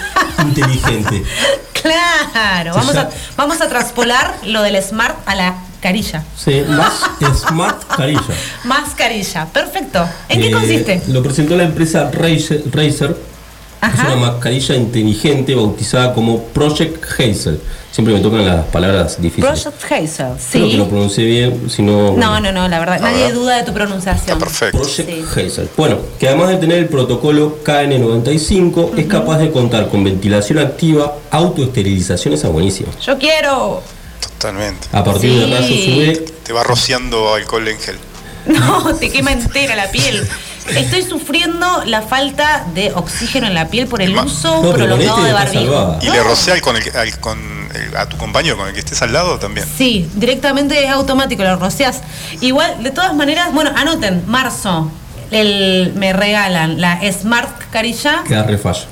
inteligente. Claro, vamos a, vamos a traspolar lo del smart a la carilla. Sí, más Smart Carilla. Mascarilla, perfecto. ¿En qué Eh, consiste? Lo presentó la empresa Razer. Es una mascarilla inteligente bautizada como Project Hazel. Siempre me tocan las palabras difíciles. Project Hazel, Creo que sí. lo pronuncié bien, si no... No, no, no, la verdad, nadie duda de tu pronunciación. perfecto. Project Hazel. Bueno, que además de tener el protocolo KN95, es capaz de contar con ventilación activa, autoesterilización, esa buenísima. Yo quiero. Totalmente. A partir Sí. de rayos UV, Te va rociando alcohol en gel. No, te quema entera la piel. Estoy sufriendo la falta de oxígeno en la piel por el uso No, prolongado este de barbijo. Y le rocea al con el, al- con el- a tu compañero con el que estés al lado también. Sí, directamente es automático, lo rocias. Igual, de todas maneras, bueno, anoten, marzo, el, me regalan la Smart Carilla queda re fallo.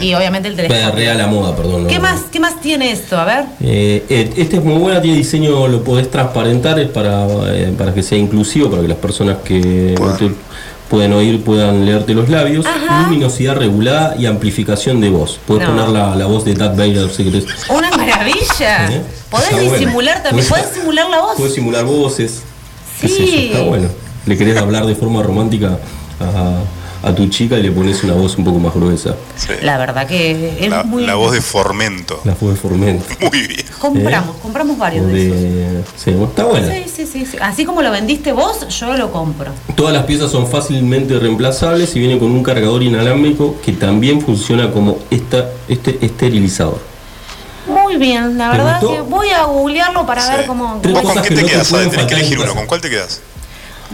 y obviamente el Queda telescopio. re a la moda, perdón. ¿Qué no. más, ¿Qué más tiene esto? A ver. Eh, eh, este es muy buena, tiene diseño, lo podés transparentar, es para, eh, para que sea inclusivo, para que las personas que no te pueden oír puedan leerte los labios. Ajá. Luminosidad regulada y amplificación de voz. Podés No. poner la, la voz de Darth Vader si querés. Una maravilla. ¿Eh? Podés Está bueno. disimular también, Podés- podés simular la voz. Puedes simular voces. Sí. está bueno. Le querés hablar de forma romántica a, a tu chica y le pones una voz un poco más gruesa. La verdad que es La, muy la voz de Formento. La voz de Formento. Muy bien. Compramos, compramos varios O de esos. de- sí, bueno, está buena. Sí, sí, sí, sí. Así como lo vendiste vos, yo lo compro. Todas las piezas son fácilmente reemplazables y vienen con un cargador inalámbrico que también funciona como esta, este esterilizador. Muy bien, la ¿Te verdad gustó? que voy a googlearlo para ver cómo. Tres ¿Vos con qué te no te quedas? Tenés que elegir uno. ¿Con cuál te quedas?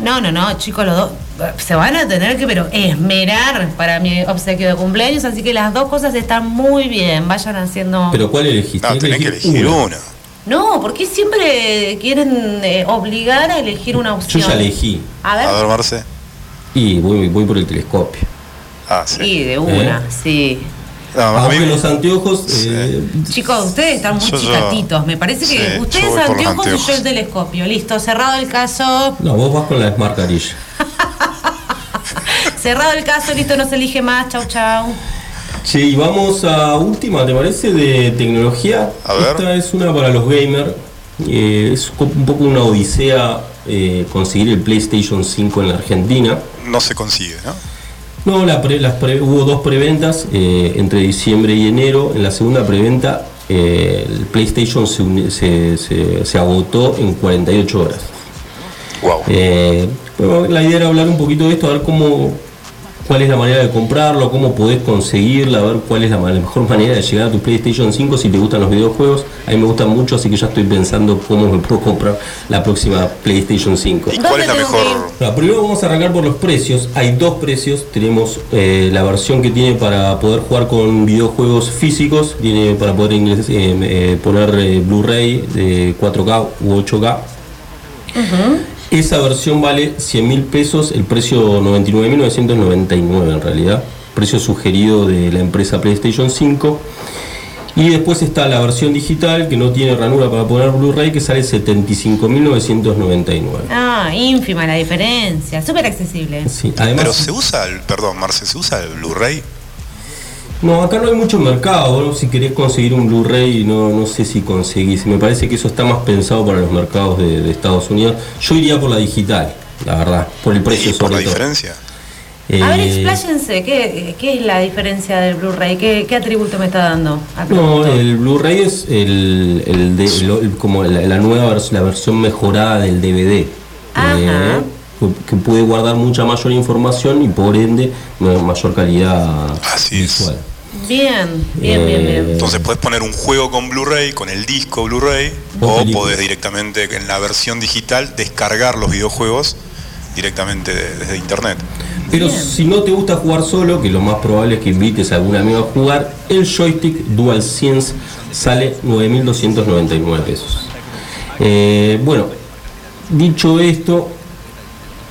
No, no, no, chicos, los dos se van a tener que, pero esmerar para mi obsequio de cumpleaños, así que las dos cosas están muy bien. Vayan haciendo. Pero ¿cuál elegiste? No, tenés que elegir una. No, porque siempre quieren eh, obligar a elegir una Yo opción. ya elegí. A ver. A ver, Marce. Y voy, voy por el telescopio. Ah, sí. Sí, de una, sí. No, a Aunque mí- los anteojos, eh, Chicos, ustedes están muy Yo- chicatitos. Me parece que Sí, ustedes los anteojos y yo anteojos. el telescopio. Listo, cerrado el caso. no, vos vas con la Smart Carilla. Cerrado el caso, listo, no se elige más. Chau, chau. Che, y vamos a última, ¿te parece? De tecnología. A ver. Esta es una para los gamers. Eh, es un poco una odisea eh, conseguir el PlayStation 5 en la Argentina. No se consigue, ¿no? No, la pre- las pre- hubo dos preventas eh, entre diciembre y enero. En la segunda preventa eh, el PlayStation se, se- se- se agotó en 48 horas. Wow. Eh, bueno, la idea era hablar un poquito de esto, a ver cómo, cuál es la manera de comprarlo, cómo podés conseguirla, a ver cuál es la, mejor manera de llegar a tu PlayStation 5 si te gustan los videojuegos. A mí me gustan mucho, así que ya estoy pensando cómo me puedo comprar la próxima PlayStation 5. ¿Y cuál es la mejor? Bueno, primero vamos a arrancar por los precios. Hay dos precios. Tenemos eh, la versión que tiene para poder jugar con videojuegos físicos, tiene para poder eh, eh, poner eh, Blu-ray de 4K u 8K. Esa versión vale 100 mil pesos, el precio 99.999 en realidad. precio sugerido de la empresa PlayStation 5. Y después está la versión digital que no tiene ranura para poner Blu-ray que sale 75.999. Ah, ínfima la diferencia. Súper accesible. Sí, además, Pero se usa el, perdón, Marce, ¿se usa el Blu-ray? No, acá no hay mucho mercado. ¿no? Si querés conseguir un Blu-ray, no, no sé si conseguís. Me parece que eso está más pensado para los mercados de, de Estados Unidos. Yo iría por la digital, la verdad, por el precio ¿Y por la sobre todo. diferencia? Eh, A ver, expláyense, ¿qué, qué es la diferencia del Blu-ray? ¿Qué, ¿Qué atributo me está dando? No, el Blu-ray es el, el de- el- como la, la nueva vers- la versión mejorada del DVD. eh, que- puede guardar mucha mayor información y por ende ma- mayor calidad visual. Bien, bien, bien, bien. Entonces puedes poner un juego con Blu-ray, con el disco Blu-ray, O películas. podés directamente en la versión digital descargar los videojuegos directamente de- desde internet. Pero si no te gusta jugar solo, que lo más probable es que invites a algún amigo a jugar, el joystick DualSense sale 9.299 pesos. Eh, bueno, dicho esto,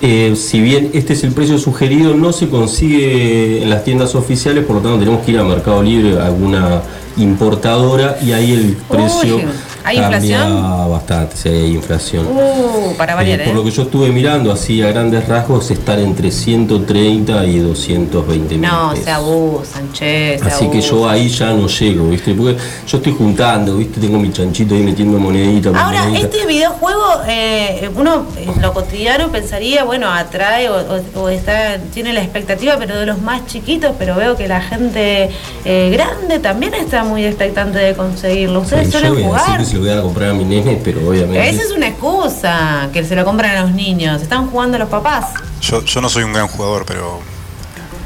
eh, si bien este es el precio sugerido, no se consigue en las tiendas oficiales, por lo tanto tenemos que ir a Mercado Libre, a alguna importadora, y ahí el precio ¿hay inflación? bastante, sí, hay inflación. Uh, para variar, Eh, ¿eh? por lo que yo estuve mirando, así a grandes rasgos, están entre 130 y 220 mil No, pesos. se abusan, che, se Así que yo ahí ya no llego, ¿viste? Porque yo estoy juntando, ¿viste? Tengo mi chanchito ahí metiendo monedita. Ahora, monedita. este videojuego, eh, uno en lo cotidiano pensaría, bueno, atrae o, o- o está, tiene la expectativa, pero de los más chiquitos, pero veo que la gente eh, grande también está muy expectante de conseguirlo. Ustedes suelen jugar. Lo voy a comprar a mi nene, pero obviamente. Esa es una excusa, que se lo compran a los niños. Están jugando los papás. Yo, yo no soy un gran jugador, pero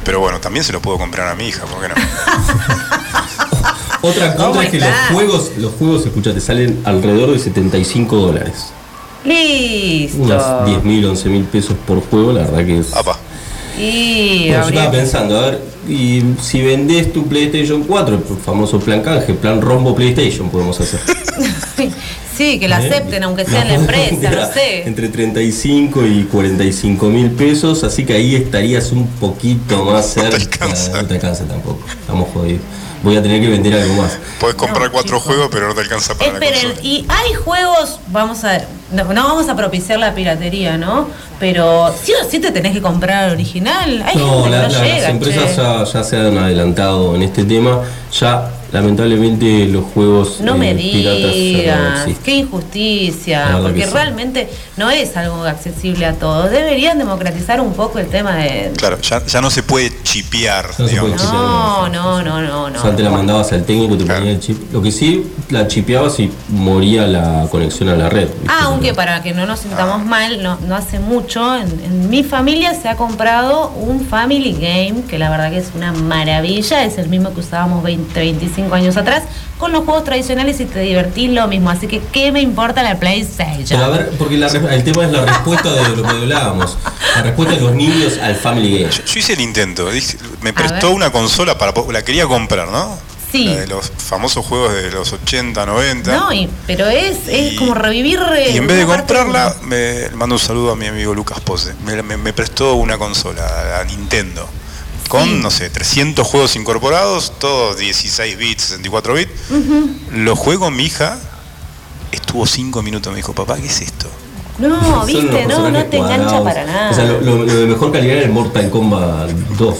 pero bueno, también se lo puedo comprar a mi hija, ¿por qué no? Otra cosa my es que los juegos, los juegos, escuchate, salen alrededor de 75 dólares. Listo. Unas 10 mil, 11 mil pesos por juego, la verdad que es. Y yo estaba pensando, a ver, y si vendés tu PlayStation 4, el famoso plan canje, plan rombo PlayStation podemos hacer. Sí, que lo ¿Eh? acepten, aunque sea en la empresa, no sé. Entre 35 y 45 mil pesos, así que ahí estarías un poquito más cerca. No te alcanza tampoco, estamos jodidos. Voy a tener que vender algo más. Puedes comprar cuatro juegos, pero no te alcanza para la Esperen, y hay juegos, vamos a no, no vamos a propiciar la piratería, ¿no? Pero sí o sí te tenés que comprar el original. Hay No, gente que la- no la- llega, las empresas ya, ya se han adelantado en este tema. Ya, lamentablemente, los juegos No eh, me piratas no digas, qué injusticia, porque sí. realmente no es algo accesible a todos. Deberían democratizar un poco el tema de... Claro, ya, ya no se puede chipear, se digamos. puede chipear. No, no, no, no, O no. sea, antes la mandabas al técnico, te ponía el chip. Lo que sí, la chipeabas y moría la conexión a la red. Ah, aunque para que no nos sintamos mal, no, no hace mucho, en, en mi familia se ha comprado un Family Game, que la verdad que es una maravilla, es el mismo que usábamos 20, 25 años atrás, con los juegos tradicionales y te divertís lo mismo, así que ¿qué me importa la PlayStation? Pero a ver, porque la el tema es la respuesta de lo que hablábamos. La respuesta de los niños al Family Game. Yo hice el intento, me A prestó una consola para la quería comprar, ¿no? Sí. La de los famosos juegos de los 80, 90. No, y- pero es, es como revivir... eh, Y en vez de comprarla, me le mando un saludo a mi amigo Lucas Pose. Me, me- me prestó una consola, la Nintendo. Con, no sé, 300 juegos incorporados, todos 16 bits, 64 bits. Ujú. Lo juego mi hija, estuvo 5 minutos, me dijo, papá, ¿qué es esto? No, viste, no, no te engancha para nada. O sea, lo, lo- lo de mejor calidad era el Mortal Kombat 2.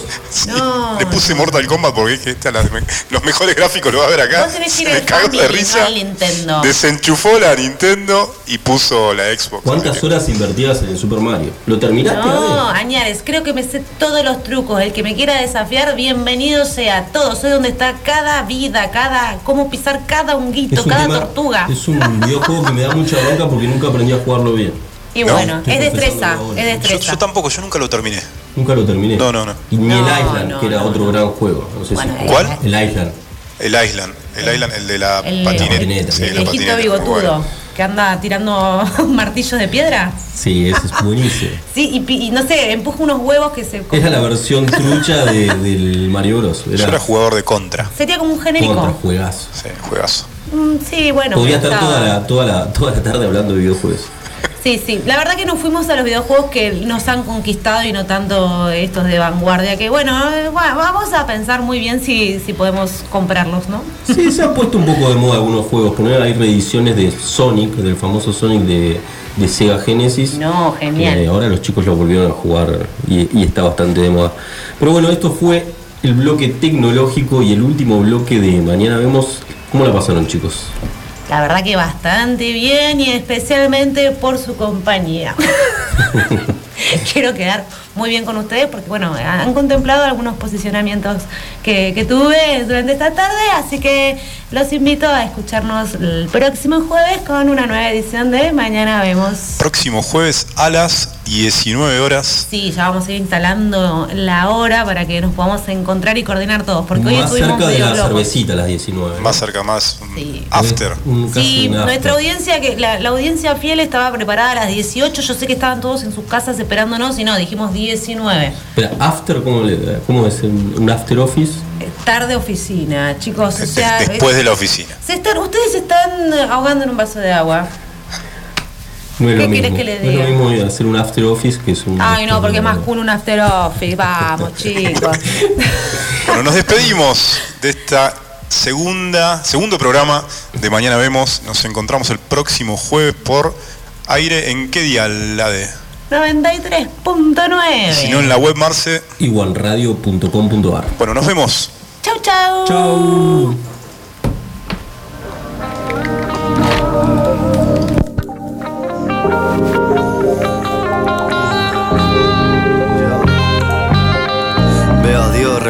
No. Le puse Mortal Kombat porque dije, "Esta la- los mejores gráficos lo va a ver acá. Vos tenés que ir Se al me cagó de risa. Nintendo. Desenchufó la Nintendo y puso la Xbox. ¿Cuántas horas invertidas en el Super Mario? ¿Lo terminaste? No? Añares, creo que me sé todos los trucos. El que me quiera desafiar, bienvenido sea. Todo, sé dónde está cada vida, cada, cómo pisar cada honguito, un cada tema- tortuga. Es un videojuego que me da mucha bronca porque nunca aprendí a jugarlo bien. Y ¿No? bueno, es destreza, es Yo, destreza. yo tampoco, yo nunca lo terminé. Nunca lo terminé. No, no, no. Y ni No, el Island, no, que era no, otro gran juego. No sé Bueno, si ¿Cuál? El Island. El Island, el Island, el de la El- patineta. Sí, El la viejito patineta, bigotudo bueno. que anda tirando martillos de piedra. Sí, ese es buenísimo. Sí, y, pi- y no sé, empuja unos huevos que se. Era la versión trucha de- del Mario Bros. Yo era jugador de contra. Sería como un genérico. contra juegazo. Sí, juegazo. Mm, sí, bueno. Podría estar toda la, toda, la, toda la tarde hablando de videojuegos. Sí, sí. La verdad que nos fuimos a los videojuegos que nos han conquistado y no tanto estos de vanguardia. Que bueno, eh, bueno, vamos a pensar muy bien si, si podemos comprarlos, ¿no? Sí, se han puesto un poco de moda algunos juegos. Poner hay reediciones de Sonic, del famoso Sonic de, de Sega Genesis. No, genial. Eh, ahora los chicos lo volvieron a jugar y, y está bastante de moda. Pero bueno, esto fue el bloque tecnológico y el último bloque de mañana vemos cómo la pasaron chicos. La verdad que bastante bien y especialmente por su compañía. Quiero quedar muy bien con ustedes porque, bueno, han contemplado algunos posicionamientos que, que tuve durante esta tarde, así que los invito a escucharnos el próximo jueves con una nueva edición de Mañana Vemos. Próximo jueves a las 19 horas. Sí, ya vamos a ir instalando la hora para que nos podamos encontrar y coordinar todos, porque hoy más estuvimos cerca de medio la locos. cervecita a las 19. Más cerca, más Sí. after. Un- Sí, un after. nuestra audiencia, que la, la audiencia fiel estaba preparada a las 18. Yo sé que estaban todos en sus casas esperándonos y no, dijimos 19. Espera, after, ¿cómo, le- cómo es? ¿Un after office? Eh, Tarde oficina, chicos. O sea, Después de la oficina. se están, ustedes se están ahogando en un vaso de agua. No es ¿Qué mismo. que le No es lo diga? mismo hacer un after office que es un. Ay, no, porque es más cool un after office. Vamos, chicos. Bueno, nos despedimos de esta segunda, segundo programa de Mañana Vemos. Nos encontramos el próximo jueves por aire. ¿En qué día la de? 93.9. Si no en la web Marce. Igualradio.com.ar. Bueno, nos vemos. Chau, chau. Chau. Veo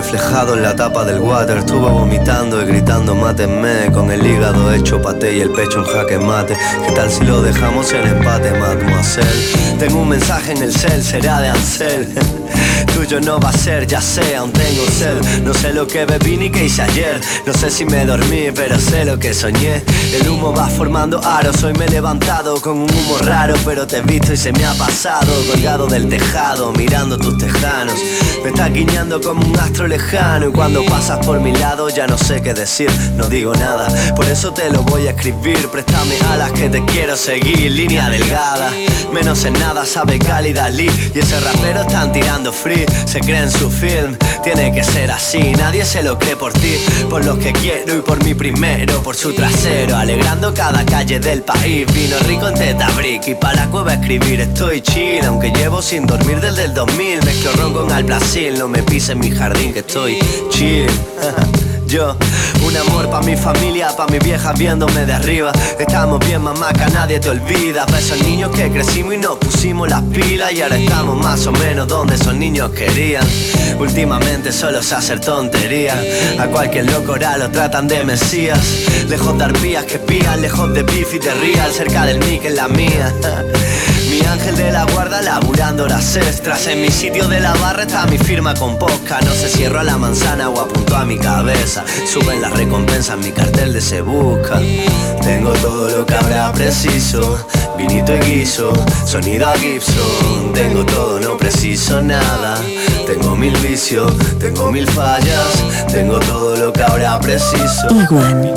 reflejado en la tapa del water. Estuve vomitando y gritando, mátenme. Con el hígado hecho paté y el pecho en jaque mate. ¿Qué tal si lo dejamos en empate, mademoiselle? Tengo un mensaje en el cel, será de Ansel. Tuyo no va a ser, ya sé, aún tengo sed. No sé lo que bebí ni que hice ayer. No sé si me dormí, pero sé lo que soñé. El humo va formando aros. Hoy me he levantado con un humo raro, pero te he visto y se me ha pasado. Colgado del tejado, mirando tus tejanos. Me está guiñando como un astro Y cuando pasas por mi lado, ya no sé qué decir. No digo nada, por eso te lo voy a escribir. Préstame alas que te quiero seguir. Línea delgada, menos en nada sabe cálida Lee. Y ese rapero están tirando free. Se cree en su film, tiene que ser así. Nadie se lo cree por ti, por los que quiero y por mi primero, por su trasero. Alegrando cada calle del país. Vino rico en teta brick y para la cueva escribir. Estoy chill, aunque llevo sin dormir desde el 2000. Mezclo ron con al Brasil, no me pises en mi jardín que estoy chill. Yo, un amor pa' mi familia, pa' mi vieja viéndome de arriba. Estamos bien, mamá, que nadie te olvida. Pa' esos niños que crecimos y nos pusimos las pilas. Y ahora estamos más o menos donde esos niños querían. Últimamente solo se hacer tontería. A cualquier loco ahora lo tratan de mesías. Lejos de arpías que pían, lejos de beef y de real. Cerca del mic en la mía. Mi ángel de la guarda laburando horas extras. En mi sitio de la barra está mi firma con posca. No se cierro a la manzana o apunto a mi cabeza. Suben las recompensas, mi cartel de se busca. Tengo todo lo que habrá preciso. Vinito y guiso, sonido a Gibson. Tengo todo, no preciso nada. Tengo mil vicios, tengo mil fallas. Tengo todo lo que habrá preciso.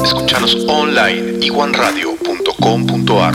Escuchanos online iguanradio.com.ar